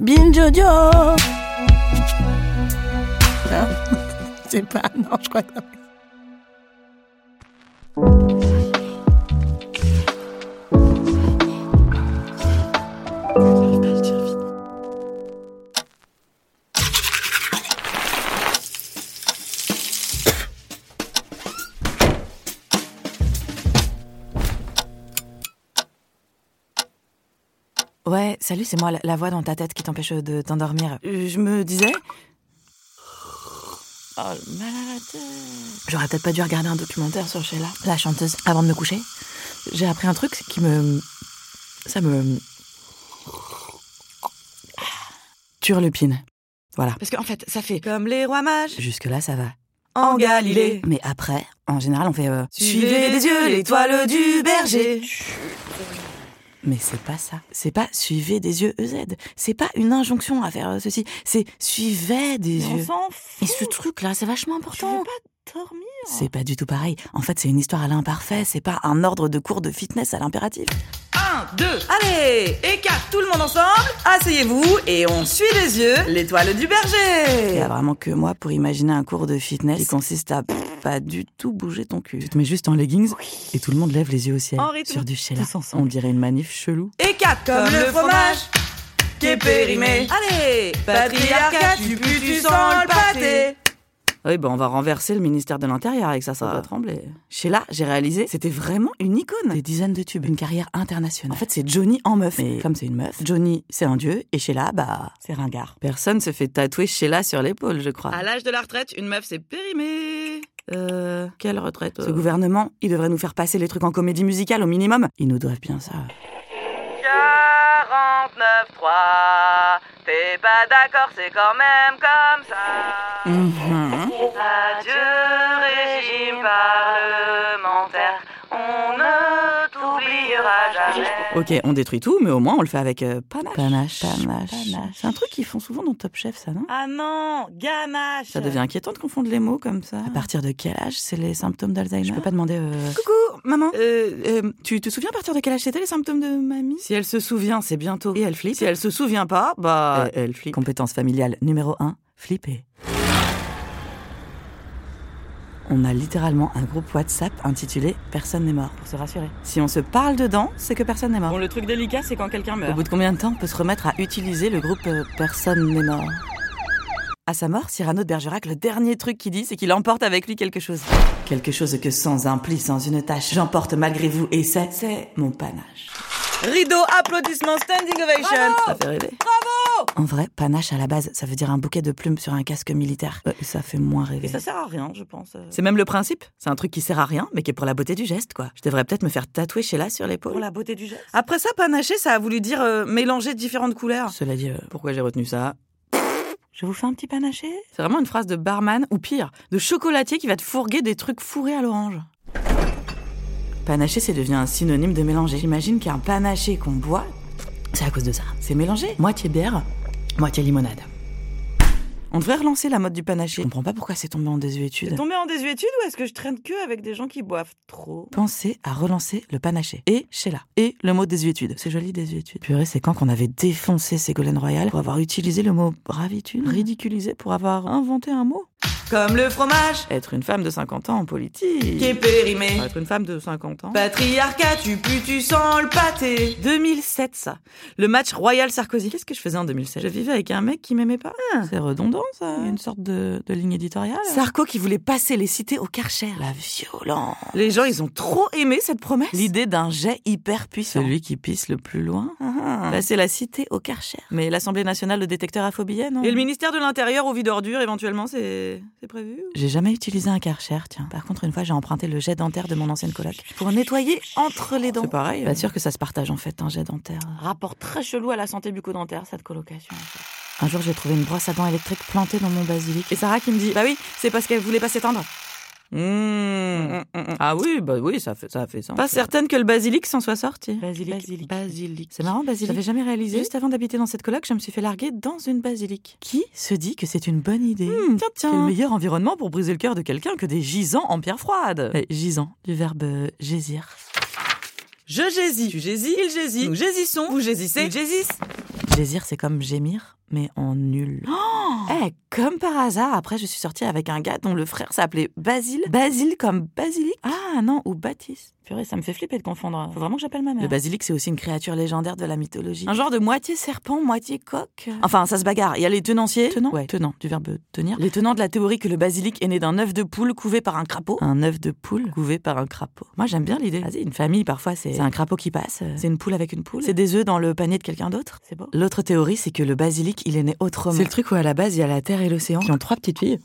Bien Jojo Non, c'est pas, non, je crois que Ouais, salut, c'est moi, la, la voix dans ta tête qui t'empêche de t'endormir. Je me disais. Oh, le mal à la tête. J'aurais peut-être pas dû regarder un documentaire sur Sheila, la chanteuse, avant de me coucher. J'ai appris un truc qui me. Ça me. Turlupine. Voilà. Parce qu'en fait, ça fait comme les rois mages. Jusque-là, ça va. En Galilée. Mais après, en général, on fait. euh, Suivez des yeux l'étoile du berger. Mais c'est pas ça. C'est pas suivez des yeux EZ. C'est pas une injonction à faire euh, ceci. C'est suivez des yeux. Et ce truc-là, c'est vachement important. pas dormir. C'est pas du tout pareil. En fait, c'est une histoire à l'imparfait. C'est pas un ordre de cours de fitness à l'impératif. 1, 2, allez Et 4, tout le monde ensemble Asseyez-vous et on suit les yeux l'étoile du berger Il y a vraiment que moi pour imaginer un cours de fitness qui consiste à pas du tout bouger ton cul. Tu te mets juste en leggings et tout le monde lève les yeux au ciel. En rythme. Sur du ensemble. On dirait une manif chelou. Et 4, comme, le fromage qui est périmé. Allez Patriarcat, tu pues, tu sens le pâté oui, bon, on va renverser le ministère de l'Intérieur avec ça, ça va trembler. Sheila, j'ai réalisé, c'était vraiment une icône. Des dizaines de tubes, une carrière internationale. En fait, c'est Johnny en meuf. Mais comme c'est une meuf, Johnny, c'est un dieu, et Sheila, bah, c'est ringard. Personne se fait tatouer Sheila sur l'épaule, je crois. À l'âge de la retraite, une meuf, c'est périmé. Euh, quelle retraite Ce gouvernement, il devrait nous faire passer les trucs en comédie musicale au minimum. Ils nous doivent bien ça. 49.3, t'es pas d'accord, c'est quand même comme ça. Adieu, Ok, on détruit tout, mais au moins on le fait avec euh, panache. Panache. Panache. C'est un truc qu'ils font souvent dans Top Chef, ça, non? Ah non, ganache. Ça devient inquiétant de confondre les mots comme ça. À partir de quel âge c'est les symptômes d'Alzheimer? Je peux pas demander. euh, Coucou, maman. Euh, euh, tu te souviens à partir de quel âge c'était les symptômes de mamie? Si elle se souvient, c'est bientôt. Et elle flippe? Si elle se souvient pas, bah elle flippe. Compétence familiale numéro 1, flipper. On a littéralement un groupe WhatsApp intitulé Personne n'est mort, pour se rassurer. Si on se parle dedans, c'est que personne n'est mort. Bon, le truc délicat, c'est quand quelqu'un Au meurt. bout de combien de temps on peut se remettre à utiliser le groupe euh, Personne n'est mort? À sa mort, Cyrano de Bergerac, le dernier truc qu'il dit, c'est qu'il emporte avec lui quelque chose. Quelque chose que sans un pli, sans une tâche, j'emporte malgré vous, et c'est, c'est mon panache. Rideau, applaudissements, standing ovation Ça fait rêver. Bravo En vrai, panache à la base, ça veut dire un bouquet de plumes sur un casque militaire. Euh, ça fait moins rêver. Ça sert à rien, je pense. euh. C'est même le principe. C'est un truc qui sert à rien, mais qui est pour la beauté du geste, quoi. Je devrais peut-être me faire tatouer Sheila sur l'épaule. Pour la beauté du geste. Après ça, panacher, ça a voulu dire euh, mélanger différentes couleurs. Cela dit, euh, pourquoi j'ai retenu ça? Je vous fais un petit panaché C'est vraiment une phrase de barman, ou pire, de chocolatier qui va te fourguer des trucs fourrés à l'orange. Panaché, c'est devenu un synonyme de mélanger. J'imagine qu'un panaché qu'on boit, c'est à cause de ça. C'est mélangé. Moitié bière, moitié limonade. On devrait relancer la mode du panaché. Je comprends pas pourquoi c'est tombé en désuétude. Tombé en désuétude ou est-ce que je traîne que avec des gens qui boivent trop Pensez à relancer le panaché. Et Sheila. Et le mot désuétude. C'est joli, désuétude. Purée, c'est quand qu'on avait défoncé Ségolène Royal pour avoir utilisé le mot bravitude Ridiculisé pour avoir inventé un mot? Comme le fromage. Être une femme de 50 ans en politique. Qui est périmé. Être une femme de 50 ans. Patriarcat, tu pues, tu sens le pâté. 2007, ça. Le match Royal Sarkozy. Qu'est-ce que je faisais en 2007 Je vivais avec un mec qui m'aimait pas. Ah, c'est redondant, ça. Il y a une sorte de, de ligne éditoriale. Sarko qui voulait passer les cités au Karcher. La violence. Les gens, ils ont trop aimé cette promesse. L'idée d'un jet hyper puissant. Celui qui pisse le plus loin. Ah. Passer la cité au Karcher. Mais l'Assemblée nationale, le détecteur à billets, non? Et le ministère de l'Intérieur au vide ordures, éventuellement, c'est c'est prévu J'ai jamais utilisé un Karcher, tiens. Par contre, une fois, j'ai emprunté le jet dentaire de mon ancienne coloc. Pour nettoyer entre les dents. C'est pareil. Pas sûr que ça se partage en fait, un jet dentaire. Rapport très chelou à la santé bucco-dentaire, cette colocation. en fait. Un jour, j'ai trouvé une brosse à dents électrique plantée dans mon basilic. Et Sarah qui me dit, bah oui, c'est parce qu'elle voulait pas s'étendre. Mmh. Ah oui, bah oui, ça fait, ça fait sens. Pas certaine que le basilic s'en soit sorti. Basilic. Basilic. Basilic. C'est marrant, basilic. J'avais jamais réalisé. Juste avant d'habiter dans cette coloc, je me suis fait larguer dans une basilique. Qui se dit que c'est une bonne idée? Hmm, tiens, tiens. Quel meilleur environnement pour briser le cœur de quelqu'un que des gisants en pierre froide? Mais Gisant, du verbe euh, gésir. Je gésis. Tu gésis, il gésit. Nous gésissons. Vous gésissez. Il gésisse. Gésir, c'est comme gémir, mais en nul. Eh, comme par hasard, après, je suis sortie avec un gars dont le frère s'appelait Basile. Basile comme basilic Ah non, ou Baptiste. Purée, ça me fait flipper de confondre. Faut vraiment que j'appelle ma mère. Le basilic, c'est aussi une créature légendaire de la mythologie. Un genre de moitié serpent, moitié coq. Enfin, ça se bagarre. Il y a les tenanciers. Tenants Ouais, tenant, du verbe tenir. Les tenants de la théorie que le basilic est né d'un œuf de poule couvé par un crapaud. Un œuf de poule couvé par un crapaud. Moi, j'aime bien l'idée. Vas-y, une famille, parfois, c'est c'est un crapaud qui passe. C'est une poule avec une poule. C'est des œufs dans le panier de quelqu'un d'autre. C'est beau. L'autre théorie, c'est que le basilic, il est né autrement. C'est le truc où à la base, il y a la terre et l'océan qui ont trois petites filles.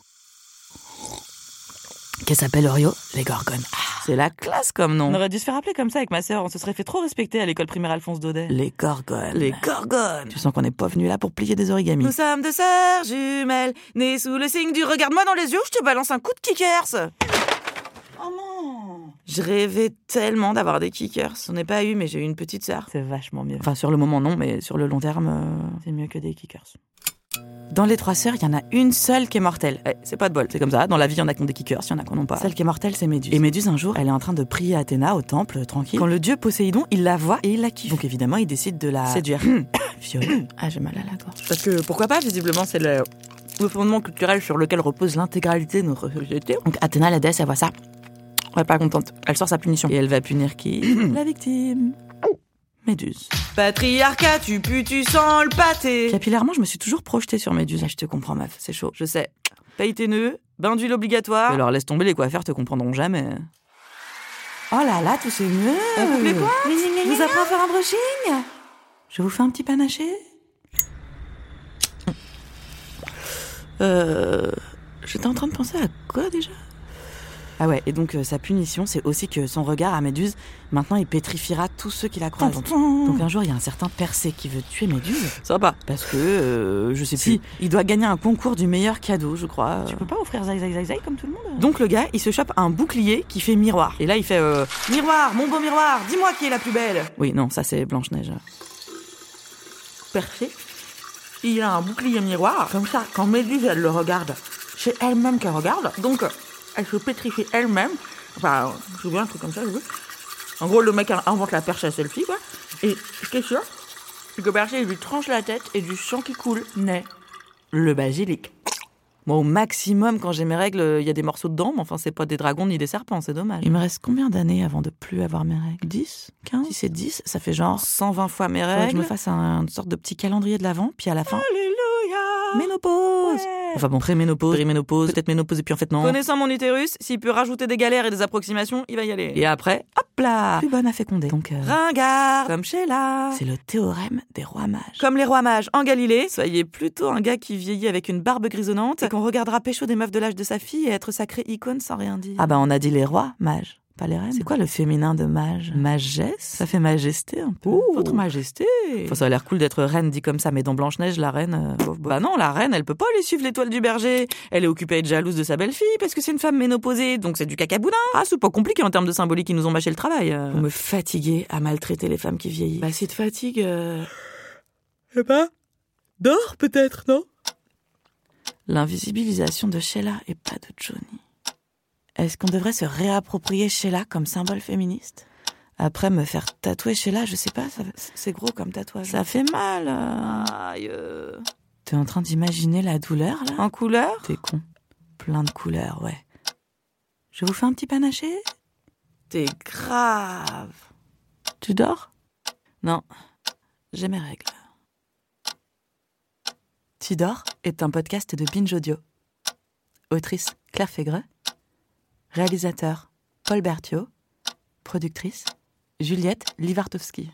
Qui s'appellent Orio, les gorgones. Ah, c'est la classe comme nom. On aurait dû se faire appeler comme ça avec ma sœur. On se serait fait trop respecter à l'école primaire Alphonse Daudet. Les gorgones. Les gorgones. Tu sens qu'on n'est pas venu là pour plier des origamis. Nous sommes deux sœurs jumelles, nées sous le signe du regarde-moi dans les yeux, je te balance un coup de kickers. Oh non Je rêvais tellement d'avoir des kickers. On n'est pas eu, mais j'ai eu une petite sœur. C'est vachement mieux. Enfin, sur le moment, non, mais sur le long terme, euh, c'est mieux que des kickers. Dans les trois sœurs, il y en a une seule qui est mortelle. Eh, c'est pas de bol, c'est comme ça. Dans la vie, il y en a qui ont des kickers, il y en a qui n'en ont pas. Celle qui est mortelle, c'est Méduse. Et Méduse, un jour, elle est en train de prier Athéna au temple, tranquille. Quand le dieu Poséidon, il la voit et il la kiffe. Donc évidemment, il décide de la séduire. Viol. Ah, j'ai mal à la gorge. Parce que pourquoi pas, visiblement, c'est le, le fondement culturel sur lequel repose l'intégralité de notre société. Donc Athéna, la déesse, elle voit ça. Elle est pas contente. Elle sort sa punition. Et elle va punir qui La victime. Méduse. Patriarcat, tu pues, tu sens le pâté. Capillairement, je me suis toujours projetée sur Méduse. Ah, je te comprends, meuf, c'est chaud. Je sais. Paye tes nœuds, bain d'huile obligatoire. Alors laisse tomber les coiffeurs, te comprendront jamais. Oh là là, tous ces nœuds coupe les pointes Je vous apprends à faire un brushing Je vous fais un petit panaché Euh... J'étais en train de penser à quoi déjà? Ah ouais, et donc euh, sa punition, c'est aussi que son regard à Méduse, maintenant il pétrifiera tous ceux qui la croisent. Donc un jour, il y a un certain Persée qui veut tuer Méduse. Sympa. Parce que, euh, je sais plus, il doit gagner un concours du meilleur cadeau, je crois. Tu peux pas offrir zai zai zai zai comme tout le monde? Donc le gars, il se chope un bouclier qui fait miroir. Et là, il fait... euh, Miroir, mon beau miroir, dis-moi qui est la plus belle. Oui, non, ça c'est Blanche-Neige. Percé. Il a un bouclier miroir. Comme ça, quand Méduse, elle le regarde, c'est elle-même qu'elle regarde. Donc, elle se pétrifie elle-même. Enfin, je souviens, un truc comme ça, j'ai vu. En gros, le mec invente la perche à selfie, quoi. Et ce qui est sûr, c'est que il lui tranche la tête et du sang qui coule naît le basilic. Moi, au maximum, quand j'ai mes règles, il y a des morceaux de dents, mais enfin, c'est pas des dragons ni des serpents, c'est dommage. Il me reste combien d'années avant de plus avoir mes règles? 10 15 Si c'est 10, ça fait genre 120 fois mes Faudrait règles. que je me fasse un- une sorte de petit calendrier de l'avant, puis à la fin, Alléluia ménopause Enfin bon, pré-ménopause, péri-ménopause, peut-être ménopause, et puis en fait non. Connaissant mon utérus, s'il peut rajouter des galères et des approximations, il va y aller. Et après, hop là Plus bonne à féconder. Donc, euh, Ringard, comme Sheila. c'est le théorème des rois mages. Comme les rois mages en Galilée, soyez plutôt un gars qui vieillit avec une barbe grisonnante et qu'on regardera pécho des meufs de l'âge de sa fille et être sacré icône sans rien dire. Ah bah on a dit les rois mages, pas les reines. C'est quoi le féminin de mage? Magesse Ça fait majesté un peu. Votre Majesté. Enfin, ça a l'air cool d'être reine dit comme ça, mais dans Blanche-Neige, la reine... euh. Bah non, la reine, elle peut pas aller suivre l'étoile du berger. Elle est occupée à être jalouse de sa belle-fille parce que c'est une femme ménopausée, donc c'est du cacaboudin. Ah, c'est pas compliqué en termes de symbolique, ils nous ont mâché le travail. euh. Vous me fatiguez à maltraiter les femmes qui vieillissent. Bah si te fatigue... Euh... Eh ben, dors peut-être, non? L'invisibilisation de Sheila et pas de Johnny. Est-ce qu'on devrait se réapproprier Sheila comme symbole féministe? Après, me faire tatouer Sheila, je sais pas, c'est gros comme tatouage. Ça fait mal. Euh. Aïe. T'es en train d'imaginer la douleur, là? En couleur? T'es con. Plein de couleurs, ouais. Je vous fais un petit panaché? T'es grave. Tu dors? Non, j'ai mes règles. Tu dors est un podcast de Binge Audio. Autrice Claire Fégreux. Réalisateur Paul Berthiaud. Productrice Juliette Livartowski.